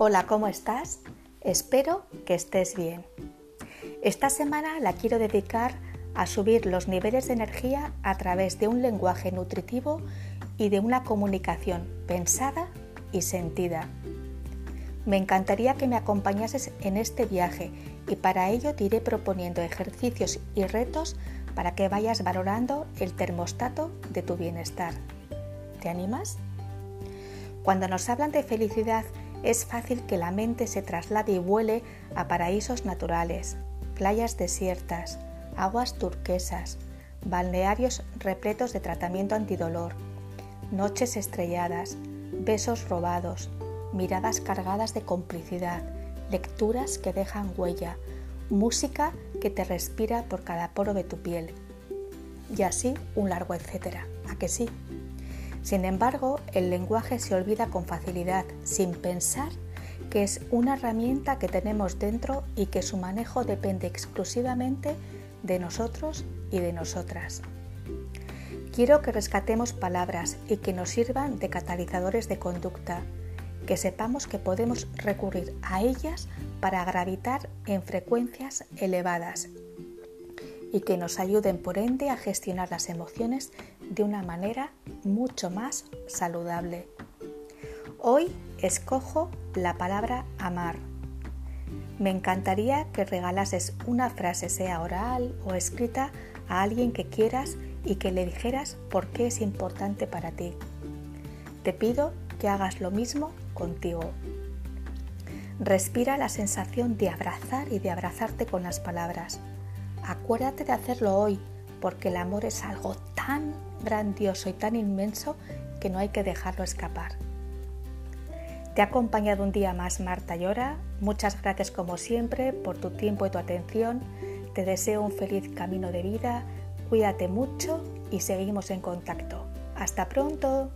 Hola, ¿cómo estás? Espero que estés bien. Esta semana la quiero dedicar a subir los niveles de energía a través de un lenguaje nutritivo y de una comunicación pensada y sentida. Me encantaría que me acompañases en este viaje y para ello te iré proponiendo ejercicios y retos para que vayas valorando el termostato de tu bienestar. ¿Te animas? Cuando nos hablan de felicidad es fácil que la mente se traslade y vuele a paraísos naturales, playas desiertas, aguas turquesas, balnearios repletos de tratamiento antidolor, noches estrelladas, besos robados, miradas cargadas de complicidad, lecturas que dejan huella, música que te respira por cada poro de tu piel. Y así un largo etcétera. ¿A que sí? Sin embargo, el lenguaje se olvida con facilidad, sin pensar que es una herramienta que tenemos dentro y que su manejo depende exclusivamente de nosotros y de nosotras. Quiero que rescatemos palabras y que nos sirvan de catalizadores de conducta, que sepamos que podemos recurrir a ellas para gravitar en frecuencias elevadas y que nos ayuden por ende a gestionar las emociones de una manera mucho más saludable. Hoy escojo la palabra amar. Me encantaría que regalases una frase, sea oral o escrita, a alguien que quieras y que le dijeras por qué es importante para ti. Te pido que hagas lo mismo contigo. Respira la sensación de abrazar y de abrazarte con las palabras. Acuérdate de hacerlo hoy, porque el amor es algo tan grandioso y tan inmenso que no hay que dejarlo escapar. Te ha acompañado un día más Marta Llora. Muchas gracias como siempre por tu tiempo y tu atención. Te deseo un feliz camino de vida. Cuídate mucho y seguimos en contacto. Hasta pronto.